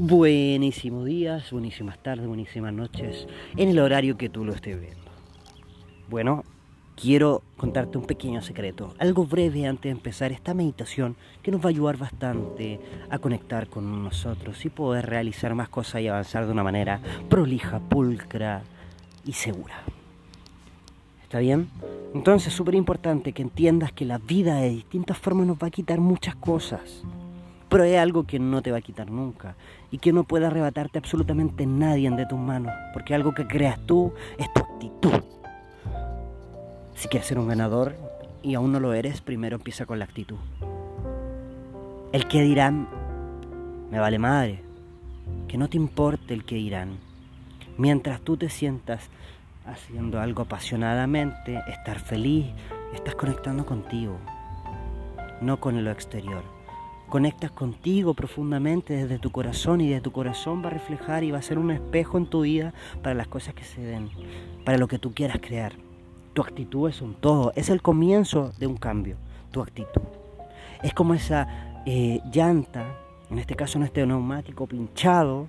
Buenísimos días, buenísimas tardes, buenísimas noches, en el horario que tú lo estés viendo. Bueno, quiero contarte un pequeño secreto, algo breve antes de empezar esta meditación que nos va a ayudar bastante a conectar con nosotros y poder realizar más cosas y avanzar de una manera prolija, pulcra y segura. ¿Está bien? Entonces es súper importante que entiendas que la vida de distintas formas nos va a quitar muchas cosas pero es algo que no te va a quitar nunca y que no puede arrebatarte absolutamente nadie de tus manos, porque algo que creas tú es tu actitud. Si quieres ser un ganador y aún no lo eres, primero empieza con la actitud. El que dirán, me vale madre, que no te importe el que dirán. Mientras tú te sientas haciendo algo apasionadamente, estar feliz, estás conectando contigo, no con lo exterior conectas contigo profundamente desde tu corazón y de tu corazón va a reflejar y va a ser un espejo en tu vida para las cosas que se den, para lo que tú quieras crear. Tu actitud es un todo, es el comienzo de un cambio, tu actitud. Es como esa eh, llanta, en este caso en este neumático pinchado,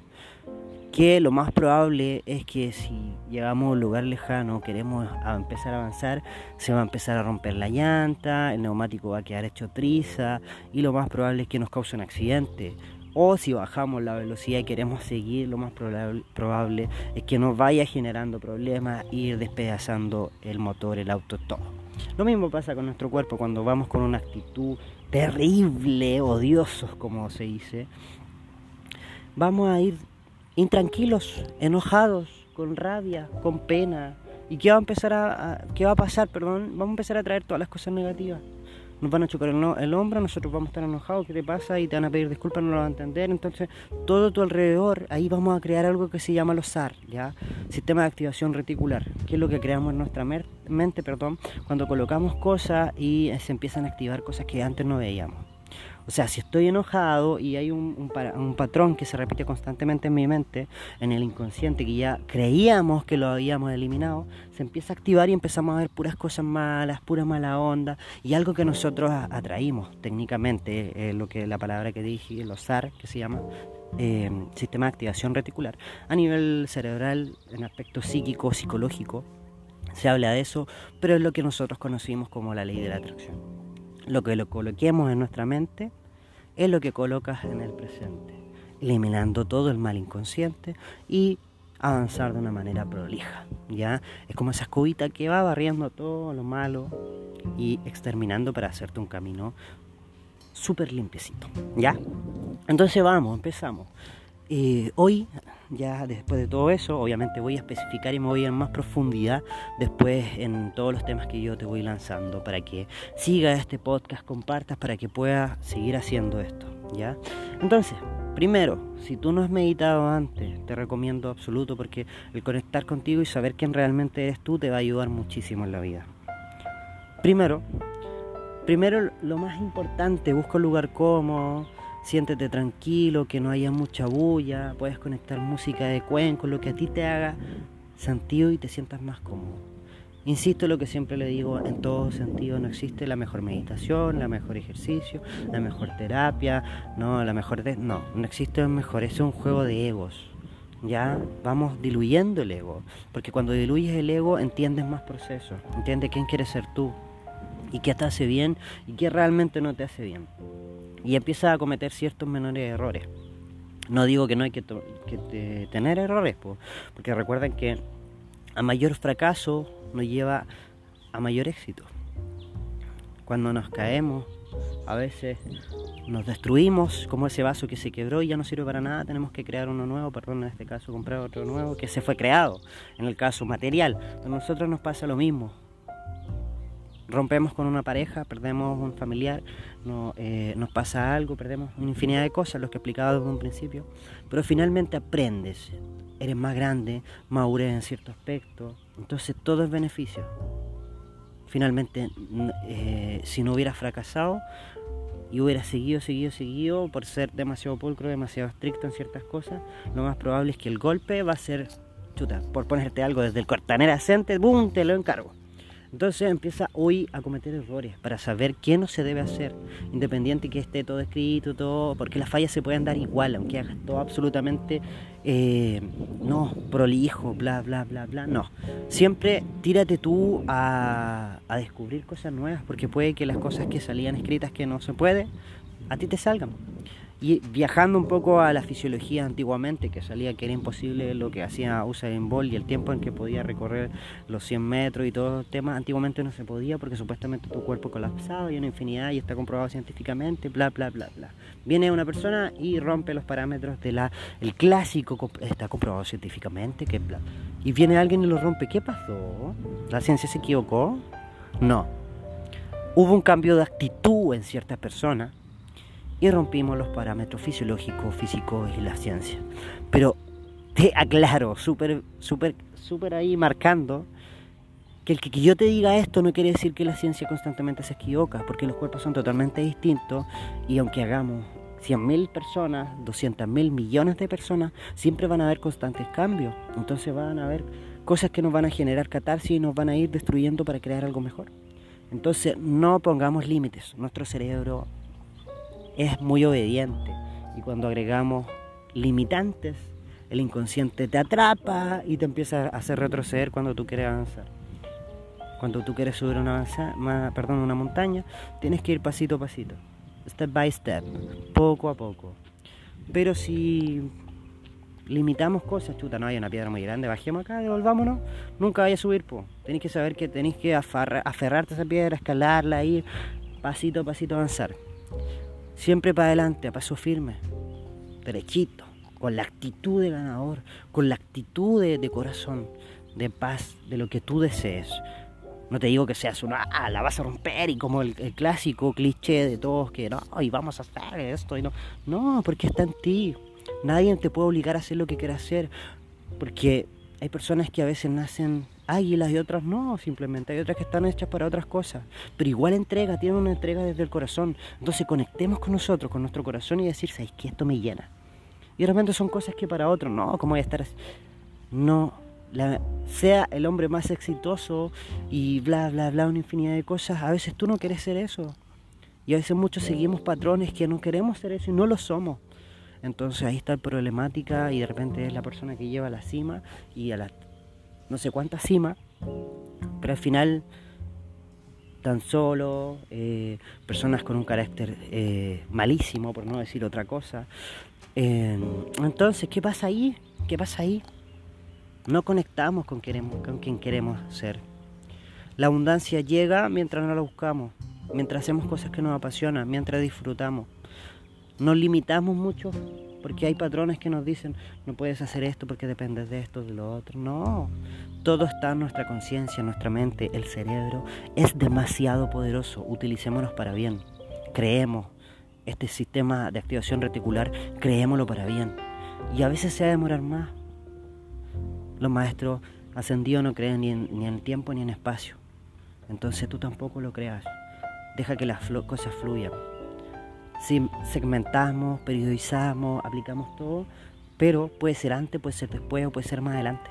que lo más probable es que si llegamos a un lugar lejano, queremos empezar a avanzar, se va a empezar a romper la llanta, el neumático va a quedar hecho triza y lo más probable es que nos cause un accidente. O si bajamos la velocidad y queremos seguir, lo más probable, es que nos vaya generando problemas e ir despedazando el motor, el auto, todo. Lo mismo pasa con nuestro cuerpo cuando vamos con una actitud terrible, odiosos como se dice. Vamos a ir intranquilos, enojados, con rabia, con pena. ¿Y qué va a empezar a, qué va a pasar, perdón? Vamos a empezar a traer todas las cosas negativas. Nos van a chocar el, hombro, nosotros vamos a estar enojados, ¿qué te pasa? Y te van a pedir disculpas, no lo van a entender. Entonces, todo tu alrededor, ahí vamos a crear algo que se llama los SAR, ¿ya? Sistema de activación reticular, que es lo que creamos en nuestra mente, perdón, cuando colocamos cosas y se empiezan a activar cosas que antes no veíamos. O sea, si estoy enojado y hay un, patrón que se repite constantemente en mi mente, en el inconsciente, que ya creíamos que lo habíamos eliminado, se empieza a activar y empezamos a ver puras cosas malas, pura mala onda y algo que nosotros atraímos técnicamente, lo que la palabra que dije, los SAR, que se llama, eh, sistema de activación reticular, a nivel cerebral, en aspecto psíquico, psicológico, se habla de eso, pero es lo que nosotros conocimos como la ley de la atracción. Lo que lo coloquemos en nuestra mente es lo que colocas en el presente, eliminando todo el mal inconsciente y avanzar de una manera prolija, ¿ya? Es como esa escobita que va barriendo todo lo malo y exterminando para hacerte un camino súper limpiecito, ¿ya? Entonces vamos, empezamos. Eh, hoy, ya después de todo eso, obviamente voy a especificar y me voy en más profundidad después en todos los temas que yo te voy lanzando para que sigas este podcast, compartas para que puedas seguir haciendo esto, ¿ya? Entonces, primero, si tú no has meditado antes, te recomiendo absoluto porque el conectar contigo y saber quién realmente eres tú te va a ayudar muchísimo en la vida. Primero, primero lo más importante, busca un lugar cómodo siéntete tranquilo, que no haya mucha bulla, puedes conectar música de cuenco, lo que a ti te haga sentido y te sientas más cómodo. Insisto lo que siempre le digo, en todo sentido no existe la mejor meditación, la mejor ejercicio, la mejor terapia, no, la mejor no, no existe el mejor, es un juego de egos. Ya vamos diluyendo el ego, porque cuando diluyes el ego entiendes más procesos, entiendes quién quieres ser tú y qué te hace bien y qué realmente no te hace bien y empieza a cometer ciertos menores errores. No digo que no hay que, tener errores, porque recuerden que a mayor fracaso nos lleva a mayor éxito. Cuando nos caemos, a veces nos destruimos, como ese vaso que se quebró y ya no sirve para nada, tenemos que crear uno nuevo, perdón, en este caso comprar otro nuevo que se fue creado, en el caso material. A nosotros nos pasa lo mismo, rompemos con una pareja, perdemos un familiar, eh, nos pasa algo, perdemos una infinidad de cosas, lo que explicaba desde un principio, pero finalmente aprendes, eres más grande, madurez en cierto aspecto, entonces todo es beneficio. Finalmente, eh, si no hubieras fracasado y hubieras seguido, seguido, seguido, por ser demasiado pulcro, demasiado estricto en ciertas cosas, lo más probable es que el golpe va a ser, chuta, por ponerte algo desde el cortanera center, ¡boom!, te lo encargo Entonces empieza hoy a cometer errores para saber qué no se debe hacer, independiente que esté todo escrito, todo, porque las fallas se pueden dar igual, aunque hagas todo absolutamente eh, no prolijo, bla, bla, bla, bla. No, siempre tírate tú a, a descubrir cosas nuevas, porque puede que las cosas que salían escritas que no se puede, a ti te salgan. Y viajando un poco a la fisiología antiguamente, que salía que era imposible lo que hacía Usain Bolt y el tiempo en que podía recorrer los 100 metros y todo el tema, antiguamente no se podía porque supuestamente tu cuerpo colapsaba y una infinidad y está comprobado científicamente, bla, bla, bla, bla. Viene una persona y rompe los parámetros de la... El clásico está comprobado científicamente, que bla. Y viene alguien y lo rompe. ¿Qué pasó? ¿La ciencia se equivocó? No. Hubo un cambio de actitud en ciertas personas y rompimos los parámetros fisiológicos, físicos y la ciencia. Pero te aclaro, súper, súper, súper ahí marcando que el que, yo te diga esto no quiere decir que la ciencia constantemente se equivoca, porque los cuerpos son totalmente distintos y aunque hagamos 100.000 personas, 200.000 millones de personas, siempre van a haber constantes cambios. Entonces van a haber cosas que nos van a generar catarsis y nos van a ir destruyendo para crear algo mejor. Entonces no pongamos límites. Nuestro cerebro es muy obediente. Y cuando agregamos limitantes, el inconsciente te atrapa y te empieza a hacer retroceder cuando tú quieres avanzar. Cuando tú quieres subir una, montaña, tienes que ir pasito a pasito, step by step, poco a poco. Pero si limitamos cosas, chuta, no hay una piedra muy grande, bajemos acá, devolvámonos, nunca vaya a subir, po. Tenéis que saber que tenéis que aferrarte a esa piedra, escalarla, ir pasito a pasito avanzar. Siempre para adelante, a paso firme, derechito, con la actitud de ganador, con la actitud de, corazón, de paz, de lo que tú desees. No te digo que seas una, ah, la vas a romper y como el, clásico cliché de todos que no, y vamos a hacer esto y no. No, porque está en ti. Nadie te puede obligar a hacer lo que quieras hacer. Porque hay personas que a veces nacen águilas y otras no, simplemente hay otras que están hechas para otras cosas. Pero igual entrega, tiene una entrega desde el corazón. Entonces conectemos con nosotros, con nuestro corazón y decir, ¿sabes que Esto me llena. Y de repente son cosas que para otros, no, ¿cómo voy a estar así? No, sea el hombre más exitoso y bla, bla, bla, una infinidad de cosas, a veces tú no quieres ser eso. Y a veces muchos seguimos patrones que no queremos ser eso y no lo somos. Entonces ahí está la problemática y de repente es la persona que lleva a la cima y a la no sé cuánta cima, pero al final tan solo, eh, personas con un carácter eh, malísimo, por no decir otra cosa. entonces, ¿qué pasa ahí? ¿Qué pasa ahí? No conectamos con, con quien queremos ser. La abundancia llega mientras no la buscamos, mientras hacemos cosas que nos apasionan, mientras disfrutamos. Nos limitamos mucho porque hay patrones que nos dicen, no puedes hacer esto porque dependes de esto, de lo otro. No, todo está en nuestra conciencia, en nuestra mente, el cerebro es demasiado poderoso, utilicémonos para bien. Creemos este sistema de activación reticular, creémoslo para bien. Y a veces se va a demorar más. Los maestros ascendidos no creen ni en, ni en tiempo ni en espacio. Entonces tú tampoco lo creas. Deja que las cosas fluyan segmentamos, periodizamos, aplicamos todo, pero puede ser antes, puede ser después o puede ser más adelante.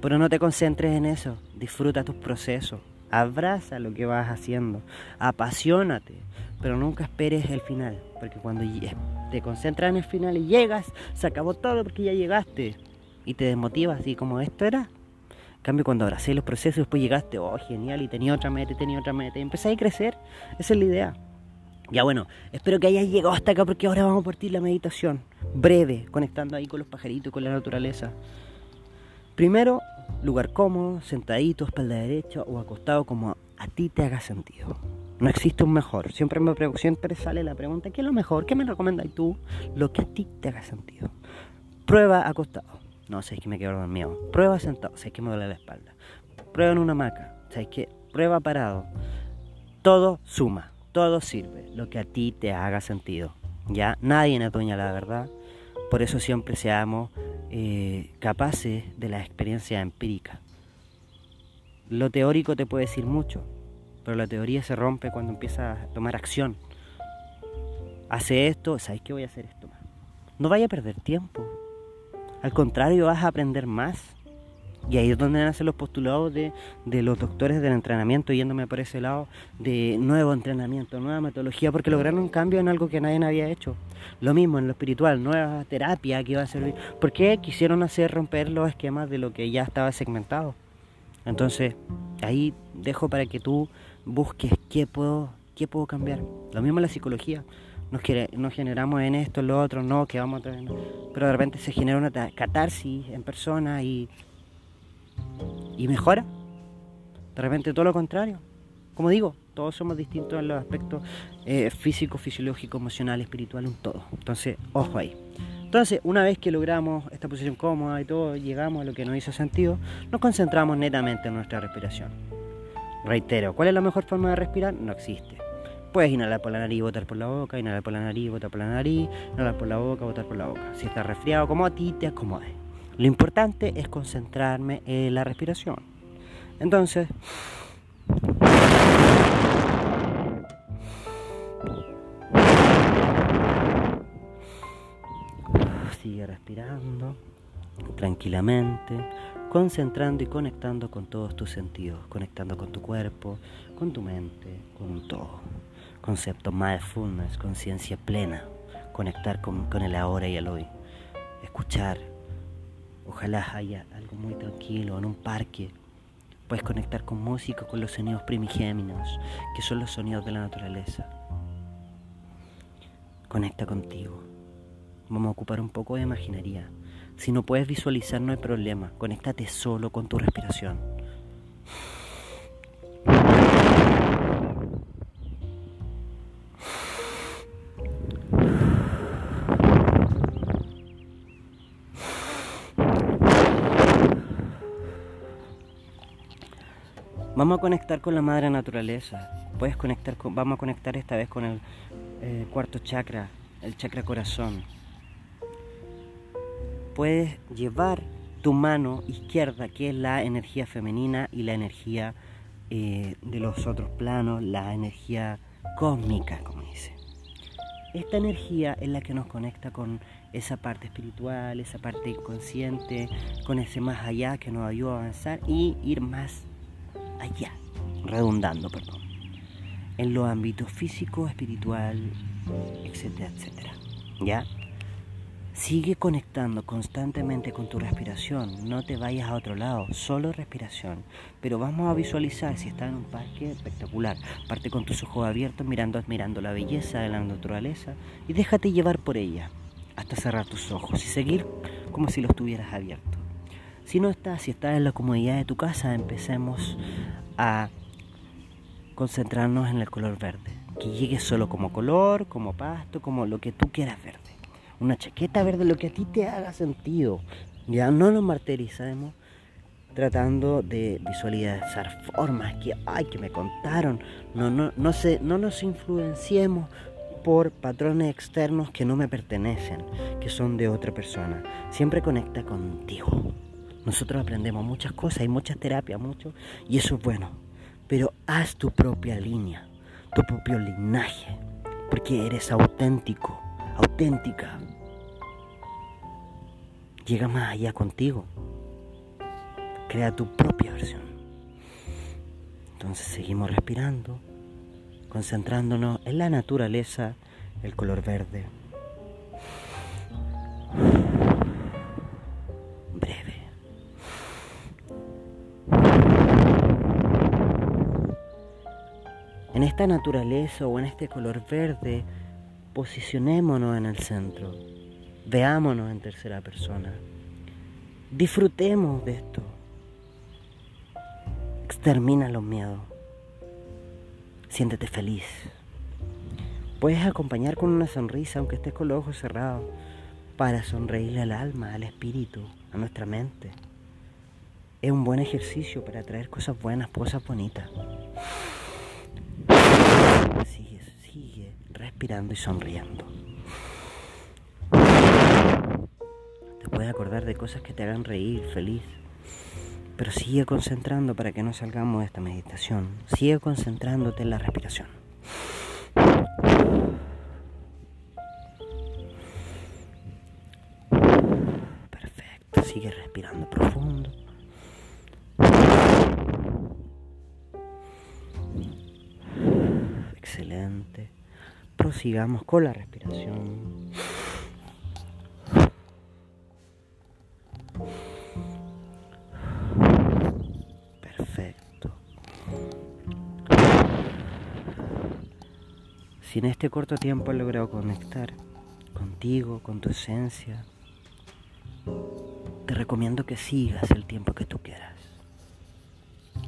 Pero no te concentres en eso, disfruta tus procesos, abraza lo que vas haciendo, apasionate, pero nunca esperes el final, porque cuando te concentras en el final y llegas, se acabó todo porque ya llegaste y te desmotivas y como esto era. En cambio, cuando abracé los procesos, después llegaste, oh, genial, y tenía otra meta, y tenía otra meta, y empecé a crecer. Esa es la idea. Ya bueno, espero que hayas llegado hasta acá porque ahora vamos a partir la meditación. Breve, conectando ahí con los pajaritos con la naturaleza. Primero, lugar cómodo, sentadito, espalda derecha o acostado como a ti te haga sentido. No existe un mejor. Siempre me siempre sale la pregunta, ¿qué es lo mejor? ¿Qué me recomendas tú? Lo que a ti te haga sentido. Prueba acostado. No, sé que me quedo dormido. Prueba sentado. Sé que me duele la espalda. Prueba en una hamaca. Sé que prueba parado. Todo suma todo sirve, lo que a ti te haga sentido. Ya nadie es dueña la verdad, por eso siempre seamos eh, capaces de la experiencia empírica. Lo teórico te puede decir mucho, pero la teoría se rompe cuando empiezas a tomar acción. Hace esto, ¿sabes qué voy a hacer esto más? No vaya a perder tiempo. Al contrario, vas a aprender más. Y ahí es donde nacen los postulados de, de, los doctores del entrenamiento, yéndome por ese lado, de nuevo entrenamiento, nueva metodología, porque lograron un cambio en algo que nadie había hecho. Lo mismo en lo espiritual, nueva terapia que iba a servir. ¿Por qué quisieron hacer romper los esquemas de lo que ya estaba segmentado? Entonces, ahí dejo para que tú busques qué puedo, qué puedo cambiar. Lo mismo en la psicología. Nos, nos generamos en esto, en lo otro, no, que vamos a traer. Pero de repente se genera una catarsis en persona y y mejora. De repente todo lo contrario. Como digo, todos somos distintos en los aspectos eh, físico, fisiológico, emocional, espiritual, un todo. Entonces, ojo ahí. Entonces, una vez que logramos esta posición cómoda y todo, llegamos a lo que nos hizo sentido, nos concentramos netamente en nuestra respiración. Reitero, ¿cuál es la mejor forma de respirar? No existe. Puedes inhalar por la nariz botar por la boca, inhalar por la nariz botar por la nariz, inhalar por la boca, botar por la boca. Si estás resfriado, como a ti te acomode. Lo importante es concentrarme en la respiración. Entonces, sigue respirando tranquilamente, concentrando y conectando con todos tus sentidos, conectando con tu cuerpo, con tu mente, con todo. Concepto mindfulness, conciencia plena, conectar con, con el ahora y el hoy, escuchar, Ojalá haya algo muy tranquilo en un parque. Puedes conectar con música, con los sonidos primigéminos, que son los sonidos de la naturaleza. Conecta contigo. Vamos a ocupar un poco de imaginería. Si no puedes visualizar, no hay problema. Conéctate solo con tu respiración. Vamos a conectar con la madre naturaleza. Puedes conectar con, vamos a conectar esta vez con el eh, cuarto chakra, el chakra corazón. Puedes llevar tu mano izquierda, que es la energía femenina y la energía eh, de los otros planos, la energía cósmica, como dice. Esta energía es la que nos conecta con esa parte espiritual, esa parte inconsciente, con ese más allá que nos ayuda a avanzar y ir más allá, redundando, perdón, en los ámbitos físico, espiritual, etcétera, etcétera. ¿Ya? Sigue conectando constantemente con tu respiración, no te vayas a otro lado, solo respiración. Pero vamos a visualizar si estás en un parque espectacular. Parte con tus ojos abiertos mirando, admirando la belleza de la naturaleza y déjate llevar por ella hasta cerrar tus ojos y seguir como si los tuvieras abiertos. Si no estás, si estás en la comodidad de tu casa, empecemos a concentrarnos en el color verde. Que llegue solo como color, como pasto, como lo que tú quieras verde. Una chaqueta verde, lo que a ti te haga sentido. Ya no nos martirizamos tratando de visualizar formas que, ay, que me contaron. No, no, no, se, no nos influenciemos por patrones externos que no me pertenecen, que son de otra persona. Siempre conecta contigo. Nosotros aprendemos muchas cosas, hay muchas terapias, mucho, y eso es bueno. Pero haz tu propia línea, tu propio linaje, porque eres auténtico, auténtica. Llega más allá contigo. Crea tu propia versión. Entonces seguimos respirando, concentrándonos en la naturaleza, el color verde. En esta naturaleza o en este color verde, posicionémonos en el centro. Veámonos en tercera persona. Disfrutemos de esto. Extermina los miedos. Siéntete feliz. Puedes acompañar con una sonrisa, aunque estés con los ojos cerrados, para sonreírle al alma, al espíritu, a nuestra mente. Es un buen ejercicio para traer cosas buenas, cosas bonitas. Sigue, sigue respirando y sonriendo. Te puedes acordar de cosas que te hagan reír, feliz. Pero sigue concentrando para que no salgamos de esta meditación. Sigue concentrándote en la respiración. Prosigamos con la respiración. Perfecto. Si en este corto tiempo has logrado conectar contigo, con tu esencia, te recomiendo que sigas el tiempo que tú quieras.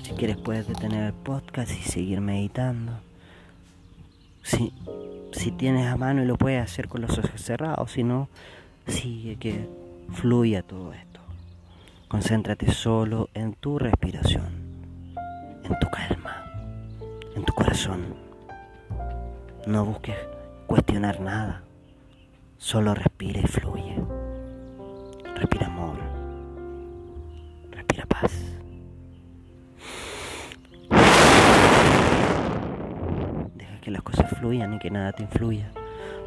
Si quieres puedes detener el podcast y seguir meditando. Si, si tienes a mano y lo puedes hacer con los ojos cerrados, si no, sigue que fluya todo esto. Concéntrate solo en tu respiración, en tu calma, en tu corazón. No busques cuestionar nada, solo respira y fluye. Que las cosas fluyan y que nada te influya.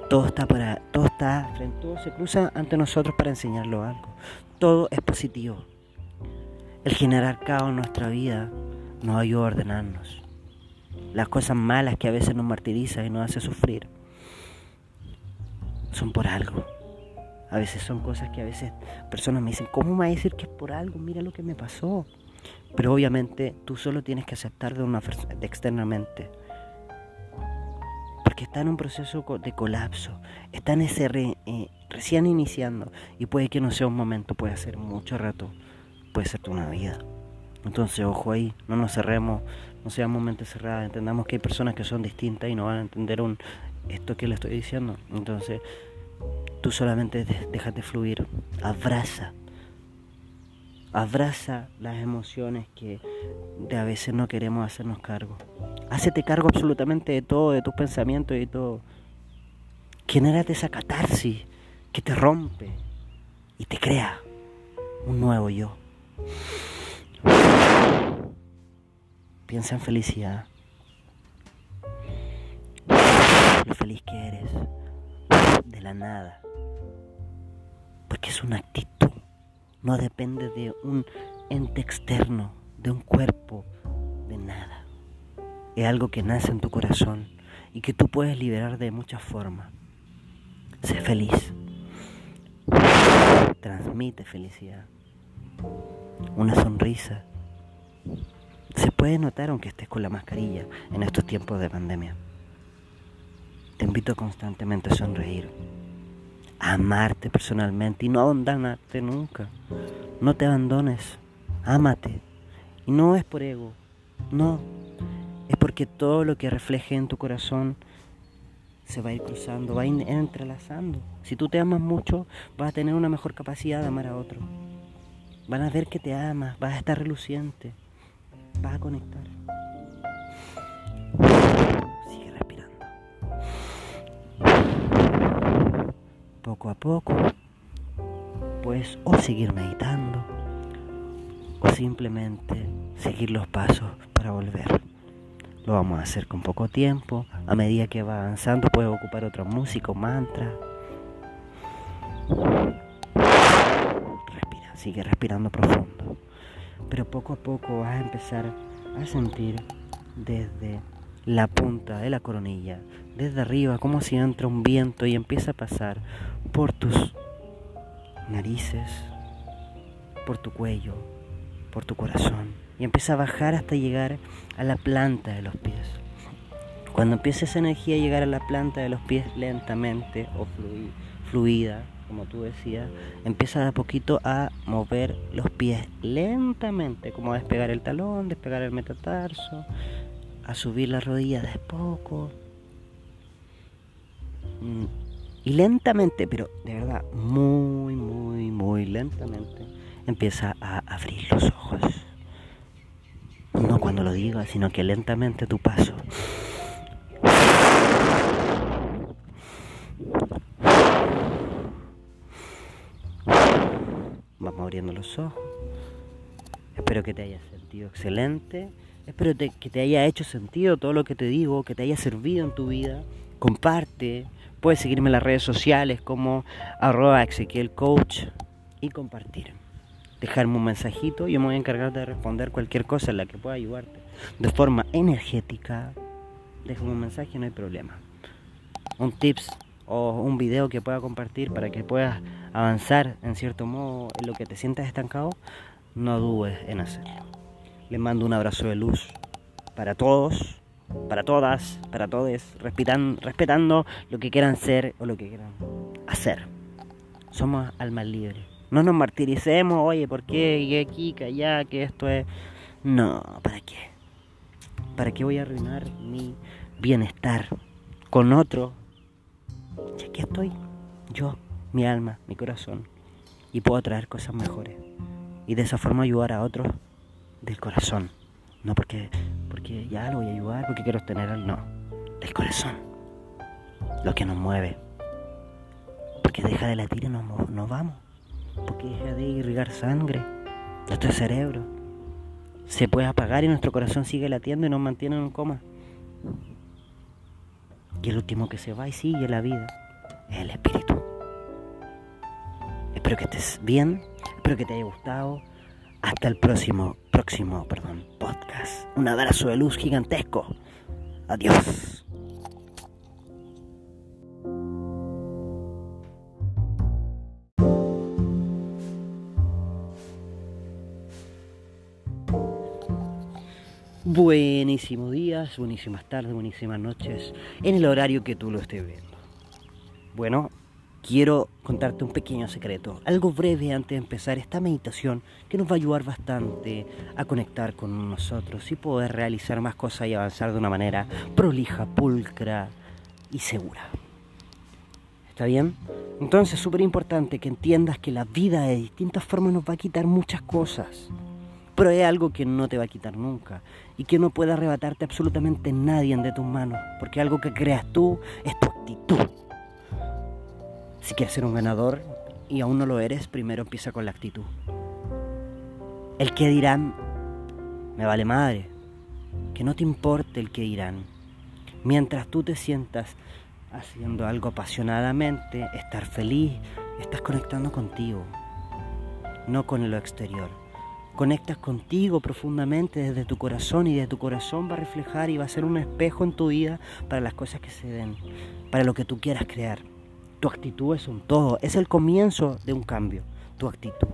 Todo está para, todo está, todo se cruza ante nosotros para enseñarlo algo. Todo es positivo. El generar caos en nuestra vida nos ayuda a ordenarnos. Las cosas malas que a veces nos martirizan y nos hace sufrir son por algo. A veces son cosas que a veces personas me dicen, ¿cómo me va a decir que es por algo? Mira lo que me pasó. Pero obviamente tú solo tienes que aceptar de una de externamente porque está en un proceso de colapso, está en ese eh, recién iniciando y puede que no sea un momento, puede ser mucho rato, puede ser toda una vida. Entonces, ojo ahí, no nos cerremos, no seamos mente cerrada, entendamos que hay personas que son distintas y no van a entender esto que le estoy diciendo. Entonces, tú solamente déjate fluir, abraza Abraza las emociones que de a veces no queremos hacernos cargo. Hácete cargo absolutamente de todo, de tus pensamientos y todo. Genérate esa catarsis que te rompe y te crea un nuevo yo. Piensa en felicidad. Lo feliz que eres de la nada. Porque es una actitud no depende de un ente externo, de un cuerpo, de nada. Es algo que nace en tu corazón y que tú puedes liberar de muchas formas. Sé feliz. Transmite felicidad. Una sonrisa. Se puede notar aunque estés con la mascarilla en estos tiempos de pandemia. Te invito constantemente a sonreír amarte personalmente y no abandonarte nunca. No te abandones, ámate. Y no es por ego, no. Es porque todo lo que refleje en tu corazón se va a ir cruzando, va a ir entrelazando. Si tú te amas mucho, vas a tener una mejor capacidad de amar a otro. Van a ver que te amas, vas a estar reluciente, vas a conectar. Poco a poco, pues o seguir meditando o simplemente seguir los pasos para volver. Lo vamos a hacer con poco tiempo, a medida que va avanzando puedes ocupar otro músico, mantra. Respira, sigue respirando profundo. Pero poco a poco vas a empezar a sentir desde la punta de la coronilla, desde arriba, como si entra un viento y empieza a pasar por tus narices, por tu cuello, por tu corazón y empieza a bajar hasta llegar a la planta de los pies. Cuando empieza esa energía a llegar a la planta de los pies lentamente o fluida, como tú decías, empieza de a poquito a mover los pies lentamente, como a despegar el talón, despegar el metatarso, a subir la rodilla de poco. Y lentamente, pero de verdad, muy, muy, muy lentamente, empieza a abrir los ojos. No cuando lo diga, sino que lentamente tu paso. Vamos abriendo los ojos. Espero que te hayas sentido excelente. Espero que te haya hecho sentido todo lo que te digo, que te haya servido en tu vida. Comparte. Puedes seguirme en las redes sociales como arroba y compartir. Dejarme un mensajito y yo me voy a encargar de responder cualquier cosa en la que pueda ayudarte. De forma energética, déjame un mensaje, no hay problema. Un tips o un video que pueda compartir para que puedas avanzar en cierto modo en lo que te sientas estancado, no dudes en hacerlo. Les mando un abrazo de luz para todos, para todas, para todos, respetando lo que quieran ser o lo que quieran hacer. Somos almas libres. No nos martiricemos, oye, ¿por qué? Aquí, que allá, que esto es... No, ¿para qué? ¿Para qué voy a arruinar mi bienestar con otro? Ya aquí estoy, yo, mi alma, mi corazón, y puedo traer cosas mejores. Y de esa forma ayudar a otros del corazón. No porque, porque ya lo voy a ayudar, porque quiero tener al no. Del corazón. Lo que nos mueve. Porque deja de latir y nos, nos vamos porque deja de irrigar sangre, nuestro cerebro se puede apagar y nuestro corazón sigue latiendo y nos mantiene en coma. Y el último que se va y sigue la vida es el espíritu. Espero que estés bien, espero que te haya gustado. Hasta el próximo, próximo, perdón, podcast. Un abrazo de luz gigantesco. Adiós. Buenísimos días, buenísimas tardes, buenísimas noches, en el horario que tú lo estés viendo. Bueno, quiero contarte un pequeño secreto, algo breve antes de empezar esta meditación que nos va a ayudar bastante a conectar con nosotros y poder realizar más cosas y avanzar de una manera prolija, pulcra y segura. ¿Está bien? Entonces es súper importante que entiendas que la vida de distintas formas nos va a quitar muchas cosas pero es algo que no te va a quitar nunca y que no puede arrebatarte absolutamente nadie de tus manos, porque algo que creas tú es tu actitud. Si quieres ser un ganador y aún no lo eres, primero empieza con la actitud. El que dirán, me vale madre, que no te importe el que dirán. Mientras tú te sientas haciendo algo apasionadamente, estar feliz, estás conectando contigo, no con lo exterior conectas contigo profundamente desde tu corazón y desde tu corazón va a reflejar y va a ser un espejo en tu vida para las cosas que se den, para lo que tú quieras crear. Tu actitud es un todo, es el comienzo de un cambio, tu actitud.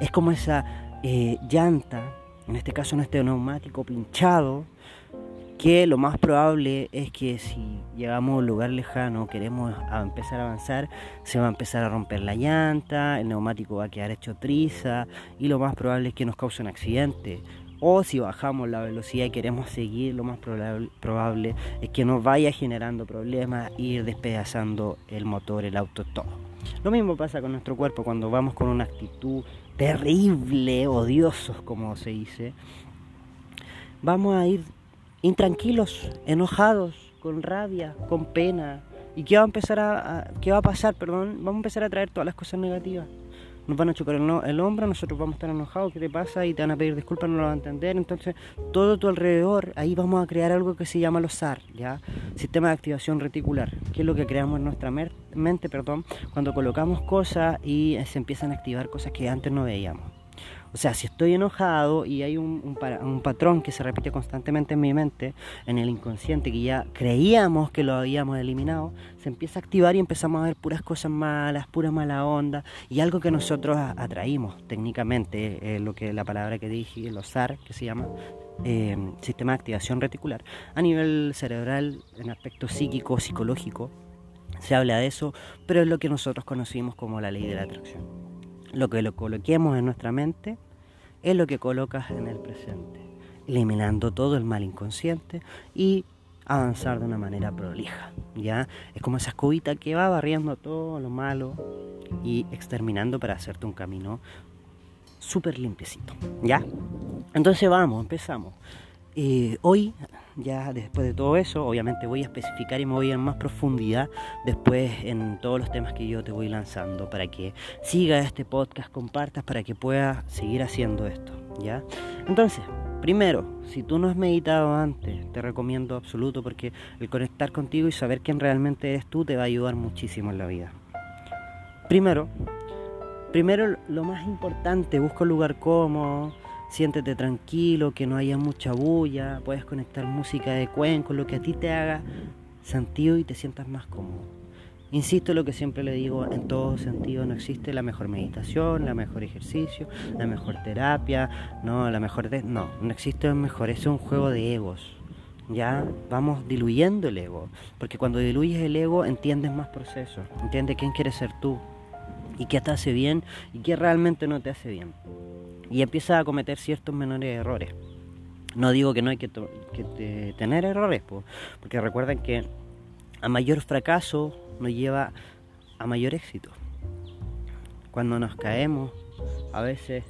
Es como esa eh, llanta, en este caso en este neumático pinchado, que lo más probable es que si llegamos a un lugar lejano, queremos empezar a avanzar, se va a empezar a romper la llanta, el neumático va a quedar hecho triza y lo más probable es que nos cause un accidente. O si bajamos la velocidad y queremos seguir, lo más probable, es que nos vaya generando problemas e ir despedazando el motor, el auto, todo. Lo mismo pasa con nuestro cuerpo cuando vamos con una actitud terrible, odiosos como se dice. Vamos a ir intranquilos, enojados, con rabia, con pena. ¿Y qué va a empezar a, qué va a pasar, perdón? Vamos a empezar a traer todas las cosas negativas. Nos van a chocar el, el, hombro, nosotros vamos a estar enojados, ¿qué te pasa? Y te van a pedir disculpas, no lo van a entender. Entonces, todo tu alrededor, ahí vamos a crear algo que se llama los SAR, ¿ya? Sistema de activación reticular, que es lo que creamos en nuestra mente, perdón, cuando colocamos cosas y se empiezan a activar cosas que antes no veíamos. O sea, si estoy enojado y hay un, patrón que se repite constantemente en mi mente, en el inconsciente, que ya creíamos que lo habíamos eliminado, se empieza a activar y empezamos a ver puras cosas malas, pura mala onda y algo que nosotros atraímos técnicamente, lo que la palabra que dije, el SAR, que se llama eh, sistema de activación reticular, a nivel cerebral, en aspecto psíquico, psicológico, se habla de eso, pero es lo que nosotros conocimos como la ley de la atracción. Lo que lo coloquemos en nuestra mente es lo que colocas en el presente, eliminando todo el mal inconsciente y avanzar de una manera prolija. ¿ya? Es como esa escobita que va barriendo todo lo malo y exterminando para hacerte un camino súper limpiecito. ¿ya? Entonces vamos, empezamos. Eh, hoy, ya después de todo eso, obviamente voy a especificar y me voy en más profundidad después en todos los temas que yo te voy lanzando para que sigas este podcast, compartas para que puedas seguir haciendo esto, ¿ya? Entonces, primero, si tú no has meditado antes, te recomiendo absoluto porque el conectar contigo y saber quién realmente eres tú te va a ayudar muchísimo en la vida. Primero, primero lo más importante, busca un lugar cómodo, siéntete tranquilo, que no haya mucha bulla, puedes conectar música de cuenco, lo que a ti te haga sentido y te sientas más cómodo. Insisto lo que siempre le digo, en todo sentido no existe la mejor meditación, la mejor ejercicio, la mejor terapia, no, la mejor... No, no existe el mejor, es un juego de egos. Ya vamos diluyendo el ego, porque cuando diluyes el ego entiendes más procesos, entiendes quién quieres ser tú y qué te hace bien y qué realmente no te hace bien. Y empiezas a cometer ciertos menores errores. No digo que no hay que, tener errores, porque recuerden que a mayor fracaso nos lleva a mayor éxito. Cuando nos caemos, a veces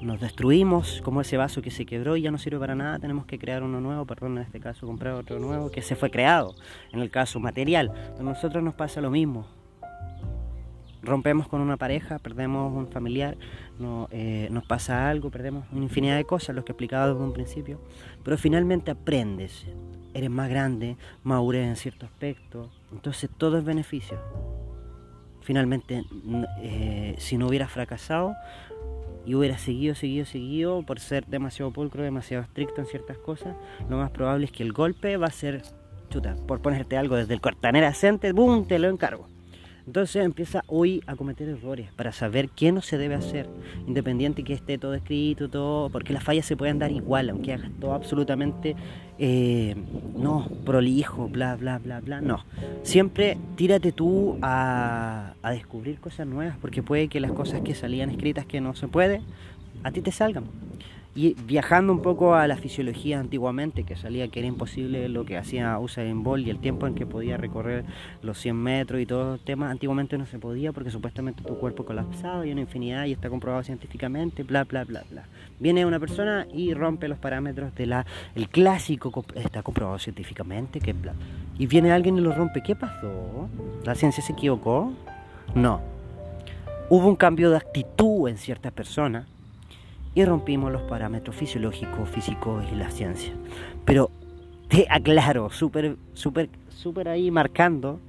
nos destruimos como ese vaso que se quebró y ya no sirve para nada, tenemos que crear uno nuevo, perdón, en este caso comprar otro nuevo que se fue creado, en el caso material. A nosotros nos pasa lo mismo. Rompemos con una pareja, perdemos un familiar, eh, nos pasa algo, perdemos una infinidad de cosas, lo que explicaba desde un principio, pero finalmente aprendes, eres más grande, madurez en cierto aspecto, entonces todo es beneficio. Finalmente, eh, si no hubieras fracasado y hubieras seguido, seguido, seguido, por ser demasiado pulcro, demasiado estricto en ciertas cosas, lo más probable es que el golpe va a ser, chuta, por ponerte algo desde el cortanera center, ¡boom! Te lo encargo. Entonces empieza hoy a cometer errores para saber qué no se debe hacer, independiente que esté todo escrito, todo, porque las fallas se pueden dar igual, aunque hagas todo absolutamente eh, no prolijo, bla, bla, bla, bla. No, siempre tírate tú a, a descubrir cosas nuevas, porque puede que las cosas que salían escritas que no se puede, a ti te salgan. Y viajando un poco a la fisiología antiguamente, que salía que era imposible lo que hacía Usain Bolt y el tiempo en que podía recorrer los 100 metros y todo el tema, antiguamente no se podía porque supuestamente tu cuerpo colapsaba y una infinidad y está comprobado científicamente, bla, bla, bla, bla. Viene una persona y rompe los parámetros de la... El clásico está comprobado científicamente, que bla. Y viene alguien y lo rompe. ¿Qué pasó? ¿La ciencia se equivocó? No. Hubo un cambio de actitud en ciertas personas y rompimos los parámetros fisiológicos, físicos y la ciencia. Pero te aclaro, súper, súper, súper ahí marcando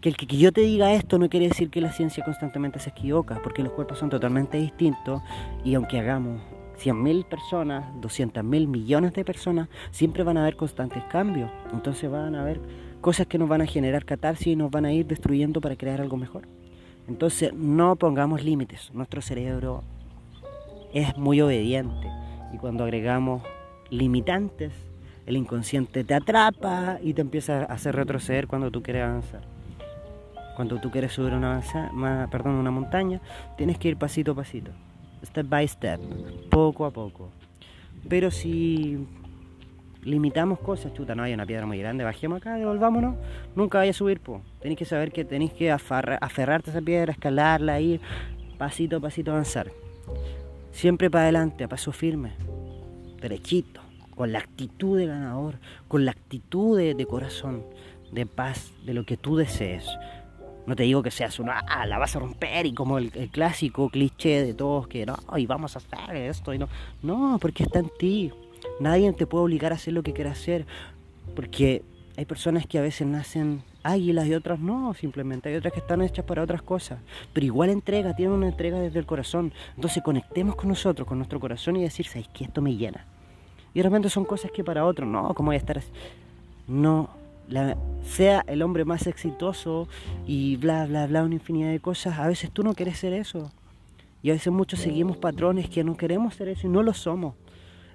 que el que, yo te diga esto no quiere decir que la ciencia constantemente se equivoca, porque los cuerpos son totalmente distintos y aunque hagamos 100.000 personas, 200.000 millones de personas, siempre van a haber constantes cambios. Entonces van a haber cosas que nos van a generar catarsis y nos van a ir destruyendo para crear algo mejor. Entonces no pongamos límites. Nuestro cerebro es muy obediente y cuando agregamos limitantes, el inconsciente te atrapa y te empieza a hacer retroceder cuando tú quieres avanzar. Cuando tú quieres subir una, perdón, una montaña, tienes que ir pasito a pasito, step by step, poco a poco. Pero si limitamos cosas, chuta, no hay una piedra muy grande, bajemos acá, devolvámonos, nunca vaya a subir, po. Tenéis que saber que tenéis que aferrarte a esa piedra, escalarla, ir pasito a pasito avanzar. Siempre para adelante, a paso firme, derechito, con la actitud de ganador, con la actitud de, corazón, de paz, de lo que tú desees. No te digo que seas una, ah, la vas a romper y como el, clásico cliché de todos que no, y vamos a hacer esto y no. No, porque está en ti. Nadie te puede obligar a hacer lo que quieras hacer. Porque hay personas que a veces nacen águilas y otras no, simplemente hay otras que están hechas para otras cosas. Pero igual entrega, tiene una entrega desde el corazón. Entonces conectemos con nosotros, con nuestro corazón y decir, ¿sabes que Esto me llena. Y de repente son cosas que para otros, no, ¿cómo voy a estar así? No, sea el hombre más exitoso y bla, bla, bla, una infinidad de cosas, a veces tú no quieres ser eso. Y a veces muchos seguimos patrones que no queremos ser eso y no lo somos.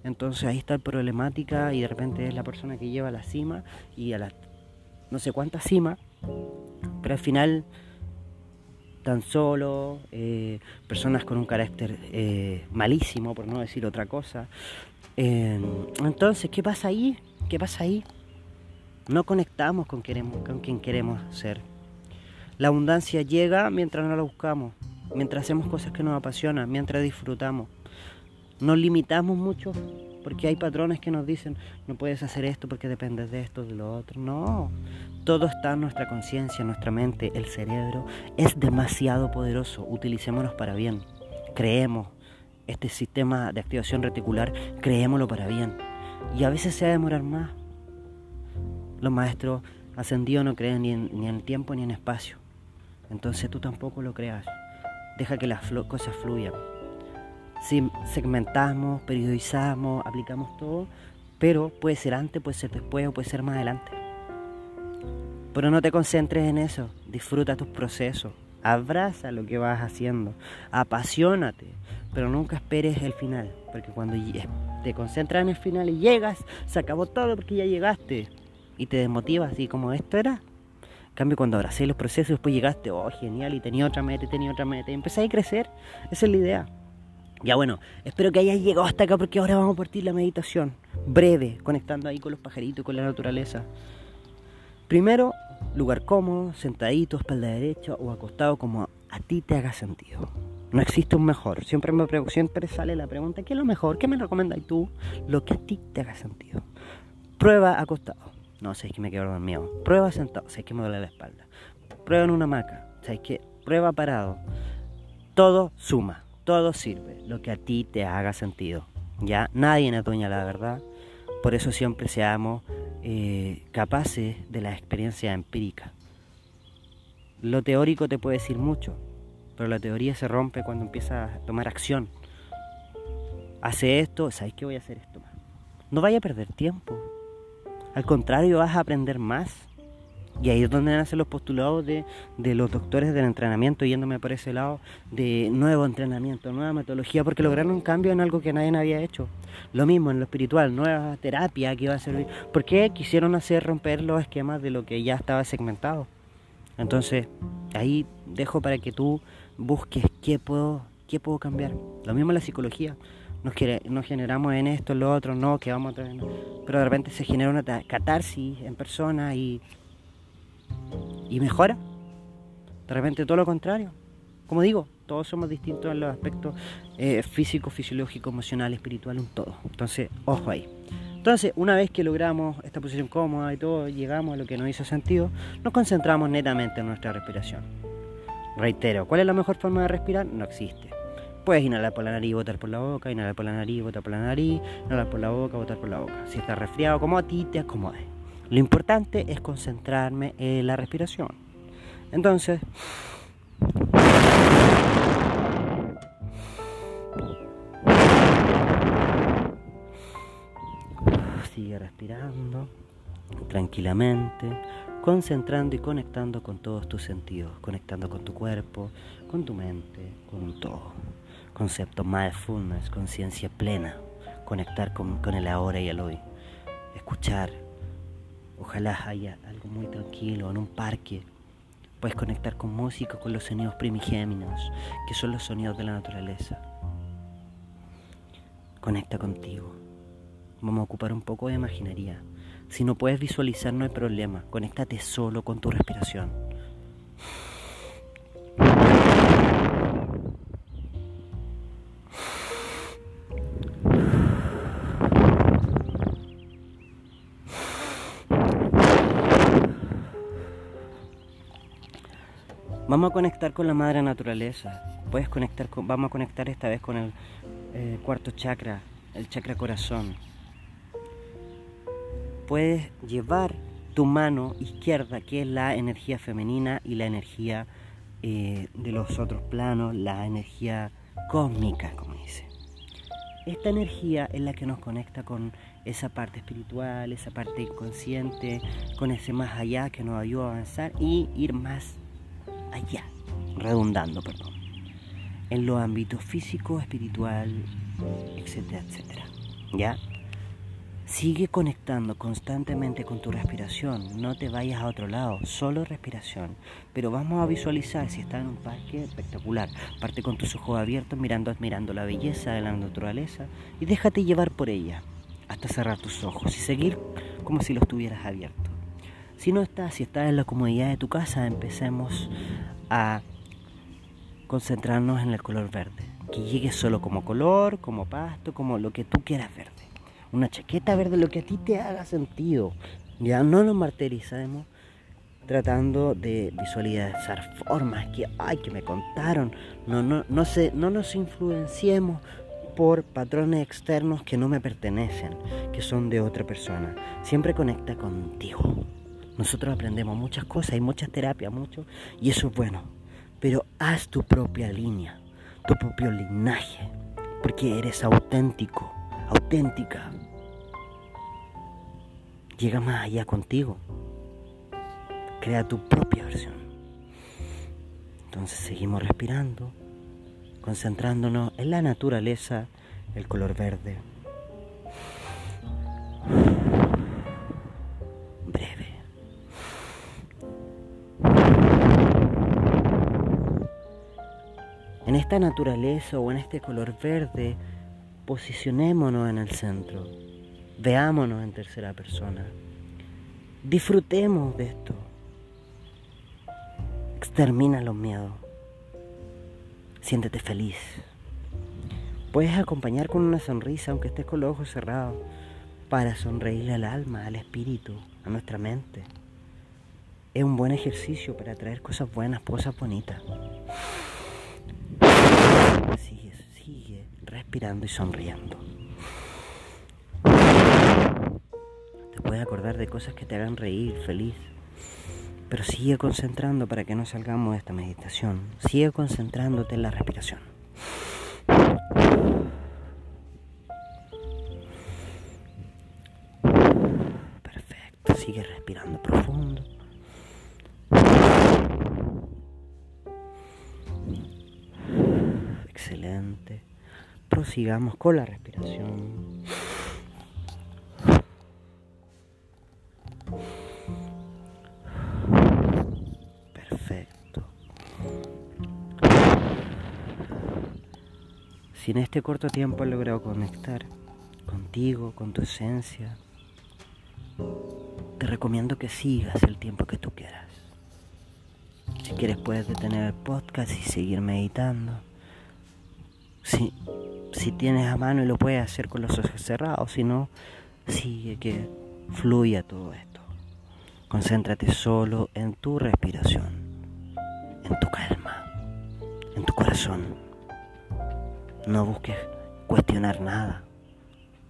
Entonces ahí está la problemática y de repente es la persona que lleva a la cima y a la no sé cuánta cima, pero al final tan solo, eh, personas con un carácter eh, malísimo, por no decir otra cosa. entonces, ¿qué pasa ahí? ¿Qué pasa ahí? No conectamos con, con quien queremos ser. La abundancia llega mientras no la buscamos, mientras hacemos cosas que nos apasionan, mientras disfrutamos. Nos limitamos mucho porque hay patrones que nos dicen, no puedes hacer esto porque dependes de esto, de lo otro. No, todo está en nuestra conciencia, en nuestra mente, el cerebro es demasiado poderoso, utilicémonos para bien. Creemos este sistema de activación reticular, creémoslo para bien. Y a veces se va a demorar más. Los maestros ascendidos no creen ni en, ni en tiempo ni en espacio. Entonces tú tampoco lo creas. Deja que las cosas fluyan. Segmentamos, periodizamos, aplicamos todo, pero puede ser antes, puede ser después o puede ser más adelante. Pero no te concentres en eso, disfruta tus procesos, abraza lo que vas haciendo, apasionate, pero nunca esperes el final, porque cuando te concentras en el final y llegas, se acabó todo porque ya llegaste y te desmotivas así como esto era. En cambio, cuando abracé los procesos, después llegaste, oh, genial, y tenía otra meta, y tenía otra meta, y empecé a crecer. Esa es la idea. Ya bueno, espero que hayas llegado hasta acá porque ahora vamos a partir la meditación. Breve, conectando ahí con los pajaritos, con la naturaleza. Primero, lugar cómodo, sentadito, espalda derecha o acostado como a ti te haga sentido. No existe un mejor. Siempre me siempre sale la pregunta, ¿qué es lo mejor? ¿Qué me recomendas tú? Lo que a ti te haga sentido. Prueba acostado. No, sé que me quedo dormido. Prueba sentado. Sé que me duele la espalda. Prueba en una hamaca. Sé que prueba parado. Todo suma todo sirve, lo que a ti te haga sentido. Ya nadie es dueña la verdad, por eso siempre seamos eh, capaces de la experiencia empírica. Lo teórico te puede decir mucho, pero la teoría se rompe cuando empiezas a tomar acción. Hace esto, ¿sabes qué voy a hacer esto más? No vaya a perder tiempo. Al contrario, vas a aprender más. Y ahí es donde nacen los postulados de, los doctores del entrenamiento, yéndome por ese lado, de nuevo entrenamiento, nueva metodología, porque lograron un cambio en algo que nadie había hecho. Lo mismo en lo espiritual, nueva terapia que iba a servir. ¿Por qué quisieron hacer romper los esquemas de lo que ya estaba segmentado? Entonces, ahí dejo para que tú busques qué puedo, qué puedo cambiar. Lo mismo en la psicología. Nos, nos generamos en esto, en lo otro, no, que vamos a traer. Pero de repente se genera una catarsis en persona y y mejora. De repente todo lo contrario. Como digo, todos somos distintos en los aspectos eh, físico, fisiológico, emocional, espiritual, un todo. Entonces, ojo ahí. Entonces, una vez que logramos esta posición cómoda y todo, llegamos a lo que nos hizo sentido, nos concentramos netamente en nuestra respiración. Reitero, ¿cuál es la mejor forma de respirar? No existe. Puedes inhalar por la nariz, botar por la boca, inhalar por la nariz, botar por la nariz, inhalar por la boca, botar por la boca. Si estás resfriado, como a ti te acomodes. Lo importante es concentrarme en la respiración. Entonces, sigue respirando tranquilamente, concentrando y conectando con todos tus sentidos, conectando con tu cuerpo, con tu mente, con todo. Concepto mindfulness, conciencia plena, conectar con, con el ahora y el hoy, escuchar, Ojalá haya algo muy tranquilo en un parque. Puedes conectar con música, con los sonidos primigéminos, que son los sonidos de la naturaleza. Conecta contigo. Vamos a ocupar un poco de imaginería. Si no puedes visualizar, no hay problema. Conéctate solo con tu respiración. Vamos a conectar con la madre naturaleza. Puedes conectar con, vamos a conectar esta vez con el eh, cuarto chakra, el chakra corazón. Puedes llevar tu mano izquierda, que es la energía femenina y la energía eh, de los otros planos, la energía cósmica, como dice. Esta energía es la que nos conecta con esa parte espiritual, esa parte inconsciente, con ese más allá que nos ayuda a avanzar y ir más allá, redundando, perdón, en los ámbitos físico, espiritual, etcétera, etcétera. ¿Ya? Sigue conectando constantemente con tu respiración, no te vayas a otro lado, solo respiración. Pero vamos a visualizar si estás en un parque espectacular. Parte con tus ojos abiertos mirando, admirando la belleza de la naturaleza y déjate llevar por ella hasta cerrar tus ojos y seguir como si los tuvieras abiertos. Si no estás, si estás en la comodidad de tu casa, empecemos a concentrarnos en el color verde. Que llegue solo como color, como pasto, como lo que tú quieras verde. Una chaqueta verde, lo que a ti te haga sentido. Ya no nos martirizamos tratando de visualizar formas que, ay, que me contaron. No, no, no, se, no nos influenciemos por patrones externos que no me pertenecen, que son de otra persona. Siempre conecta contigo. Nosotros aprendemos muchas cosas, hay muchas terapias, mucho, y eso es bueno. Pero haz tu propia línea, tu propio linaje, porque eres auténtico, auténtica. Llega más allá contigo. Crea tu propia versión. Entonces seguimos respirando, concentrándonos en la naturaleza, el color verde. En esta naturaleza o en este color verde, posicionémonos en el centro. Veámonos en tercera persona. Disfrutemos de esto. Extermina los miedos. Siéntete feliz. Puedes acompañar con una sonrisa, aunque estés con los ojos cerrados, para sonreírle al alma, al espíritu, a nuestra mente. Es un buen ejercicio para traer cosas buenas, cosas bonitas. Sigue, sigue respirando y sonriendo. Te puedes acordar de cosas que te hagan reír, feliz. Pero sigue concentrando para que no salgamos de esta meditación. Sigue concentrándote en la respiración. Prosigamos con la respiración. Si en este corto tiempo has logrado conectar contigo, con tu esencia, te recomiendo que sigas el tiempo que tú quieras. Si quieres puedes detener el podcast y seguir meditando. Si, si tienes a mano y lo puedes hacer con los ojos cerrados, si no, sigue que fluya todo esto. Concéntrate solo en tu respiración, en tu calma, en tu corazón. No busques cuestionar nada.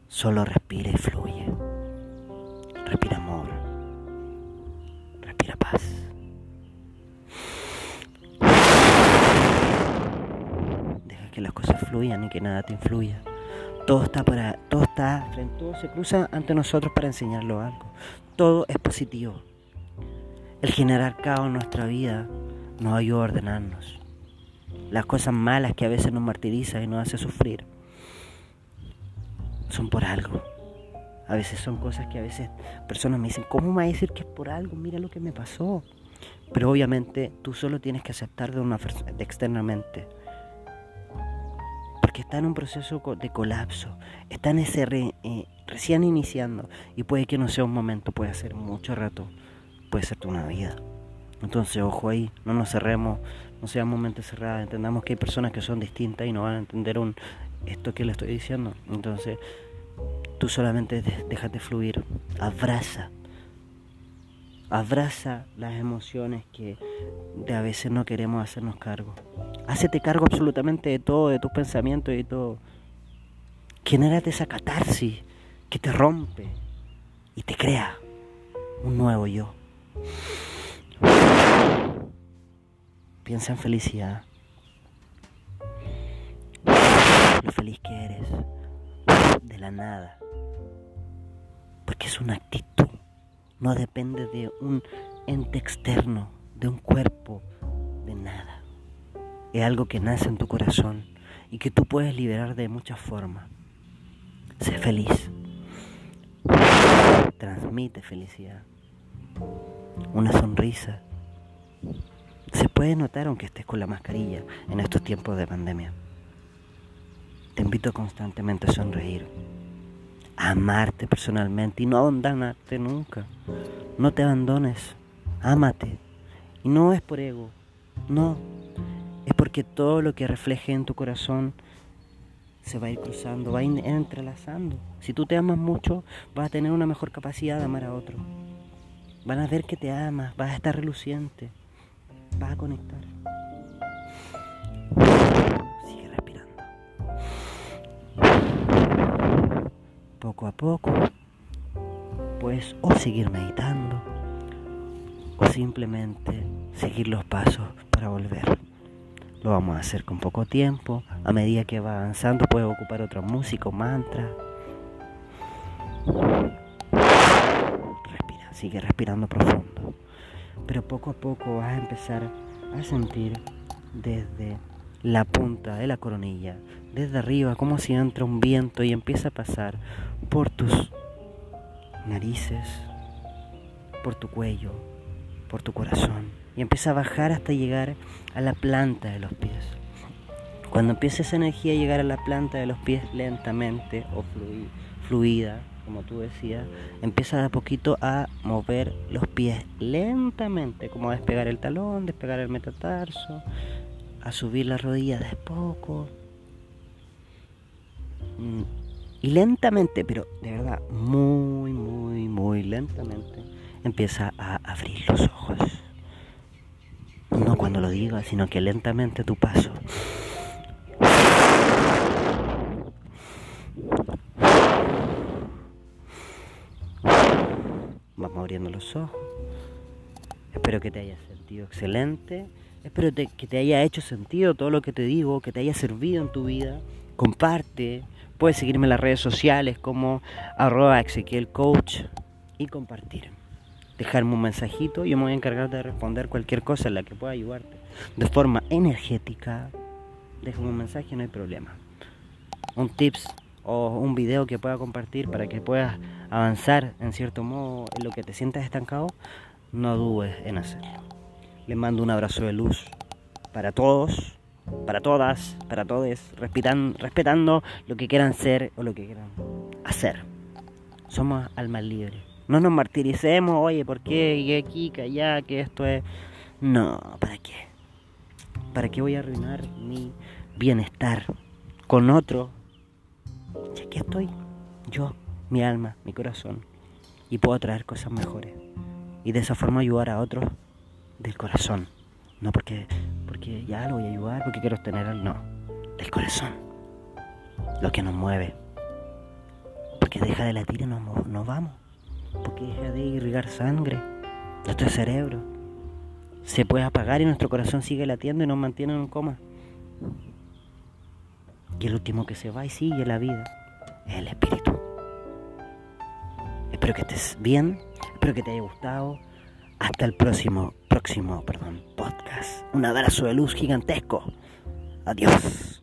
Solo respira y fluye. Las cosas fluyan y que nada te influya. Todo está para, todo está, todo se cruza ante nosotros para enseñarlo algo. Todo es positivo. El generar caos en nuestra vida nos ayuda a ordenarnos las cosas malas que a veces nos martirizan y nos hace sufrir, son por algo. A veces son cosas que a veces personas me dicen, ¿cómo me va a decir que es por algo? Mira lo que me pasó. Pero obviamente tú solo tienes que aceptar de una externamente. Porque está en un proceso de colapso, está en ese eh, recién iniciando y puede que no sea un momento, puede ser mucho rato, puede ser toda una vida. Entonces, ojo ahí, no nos cerremos, no seamos mente cerrada, entendamos que hay personas que son distintas y no van a entender un, esto que le estoy diciendo. Entonces, tú solamente déjate fluir, abraza, abraza las emociones que de a veces no queremos hacernos cargo. Hácete cargo absolutamente de todo, de tus pensamientos y todo. Genérate esa catarsis que te rompe y te crea un nuevo yo. Piensa en felicidad. Lo feliz que eres de la nada. Porque es una actitud. No depende de un ente externo, de un cuerpo, de nada. Es algo que nace en tu corazón y que tú puedes liberar de muchas formas. Sé feliz. Transmite felicidad. Una sonrisa se puede notar aunque estés con la mascarilla en estos tiempos de pandemia. Te invito constantemente a sonreír, amarte personalmente y no abandonarte nunca. No te abandones, ámate. Y no es por ego, no. Es porque todo lo que refleje en tu corazón se va a ir cruzando, va a ir entrelazando. Si tú te amas mucho, vas a tener una mejor capacidad de amar a otro. Van a ver que te amas, vas a estar reluciente vas a conectar. Poco a poco puedes o seguir meditando o simplemente seguir los pasos para volver lo vamos a hacer con poco tiempo. A medida que va avanzando puedes ocupar otro músico, mantra. Respira, sigue respirando profundo. Pero poco a poco vas a empezar a sentir desde la punta de la coronilla, desde arriba, como si entra un viento y empieza a pasar por tus narices, por tu cuello, por tu corazón y empieza a bajar hasta llegar a la planta de los pies. Cuando empieza esa energía a llegar a la planta de los pies lentamente o fluida, como tú decías, empieza de a poquito a mover los pies lentamente, como a despegar el talón, despegar el metatarso, a subir la rodilla de poco. Mm, y lentamente, pero de verdad, muy, muy, muy lentamente, empieza a abrir los ojos. No cuando lo diga, sino que lentamente tu paso. Vamos abriendo los ojos. Espero que te haya sentido excelente. Espero que te haya hecho sentido todo lo que te digo, que te haya servido en tu vida. Comparte. Puedes seguirme en las redes sociales como arroba Ezequiel y compartir dejarme un mensajito yo me voy a encargar de responder cualquier cosa en la que pueda ayudarte. De forma energética, déjame un mensaje, no hay problema. Un tips o un video que pueda compartir para que puedas avanzar en cierto modo en lo que te sientas estancado, no dudes en hacerlo. Les mando un abrazo de luz para todos, para todas, para todos, respetando lo que quieran ser o lo que quieran hacer. Somos almas libres no nos martiricemos, oye, ¿por qué? Aquí, que allá, que esto es... No, ¿para qué? ¿Para qué voy a arruinar mi bienestar con otro? Ya aquí estoy, yo, mi alma, mi corazón, y puedo traer cosas mejores. Y de esa forma ayudar a otros del corazón. No porque, porque ya lo voy a ayudar, porque quiero tener al no. Del corazón. Lo que nos mueve. Porque deja de latir y nos, nos vamos porque deja de irrigar sangre, nuestro cerebro se puede apagar y nuestro corazón sigue latiendo y nos mantiene en coma. Y el último que se va y sigue la vida es el espíritu. Espero que estés bien, espero que te haya gustado. Hasta el próximo, próximo, perdón, podcast. Un abrazo de luz gigantesco. Adiós.